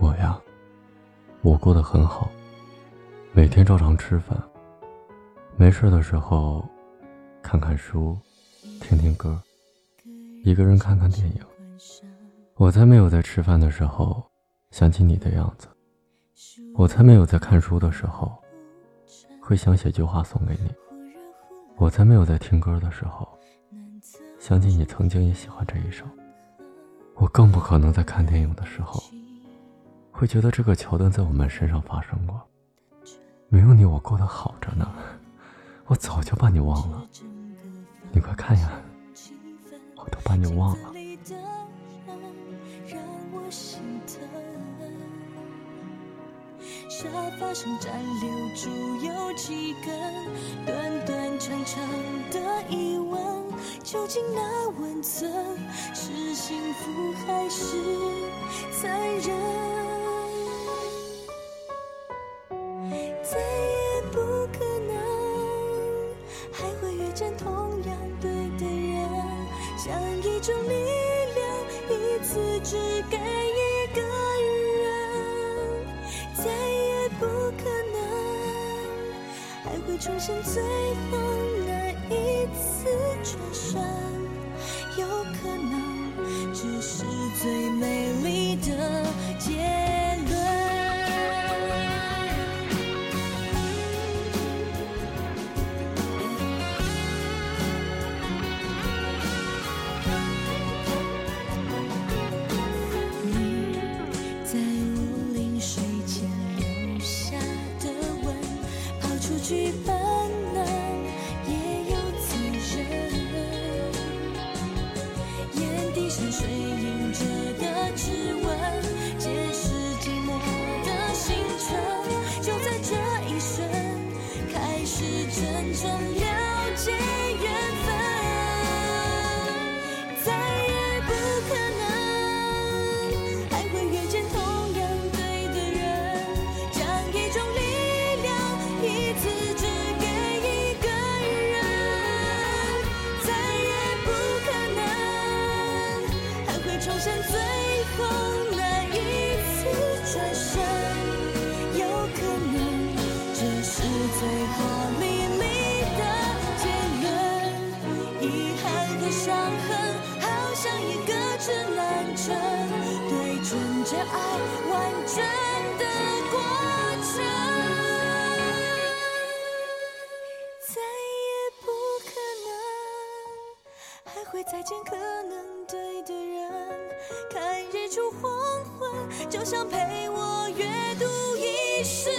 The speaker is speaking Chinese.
我呀，我过得很好，每天照常吃饭，没事的时候看看书，听听歌，一个人看看电影。我才没有在吃饭的时候想起你的样子，我才没有在看书的时候会想写句话送给你，我才没有在听歌的时候想起你曾经也喜欢这一首。我更不可能在看电影的时候，会觉得这个桥段在我们身上发生过。没有你，我过得好着呢。我早就把你忘了。你快看呀，我都把你忘了。沙发上暂留住有几根短短长长的疑问，究竟那温存是幸福还是残忍？只给一个人。再也。不可能还会出现最后那一次转身，有可能只是最美对准这爱完整的过程。再也不可能，还会再见可能对的人。看日出黄昏，就像陪我阅读一生。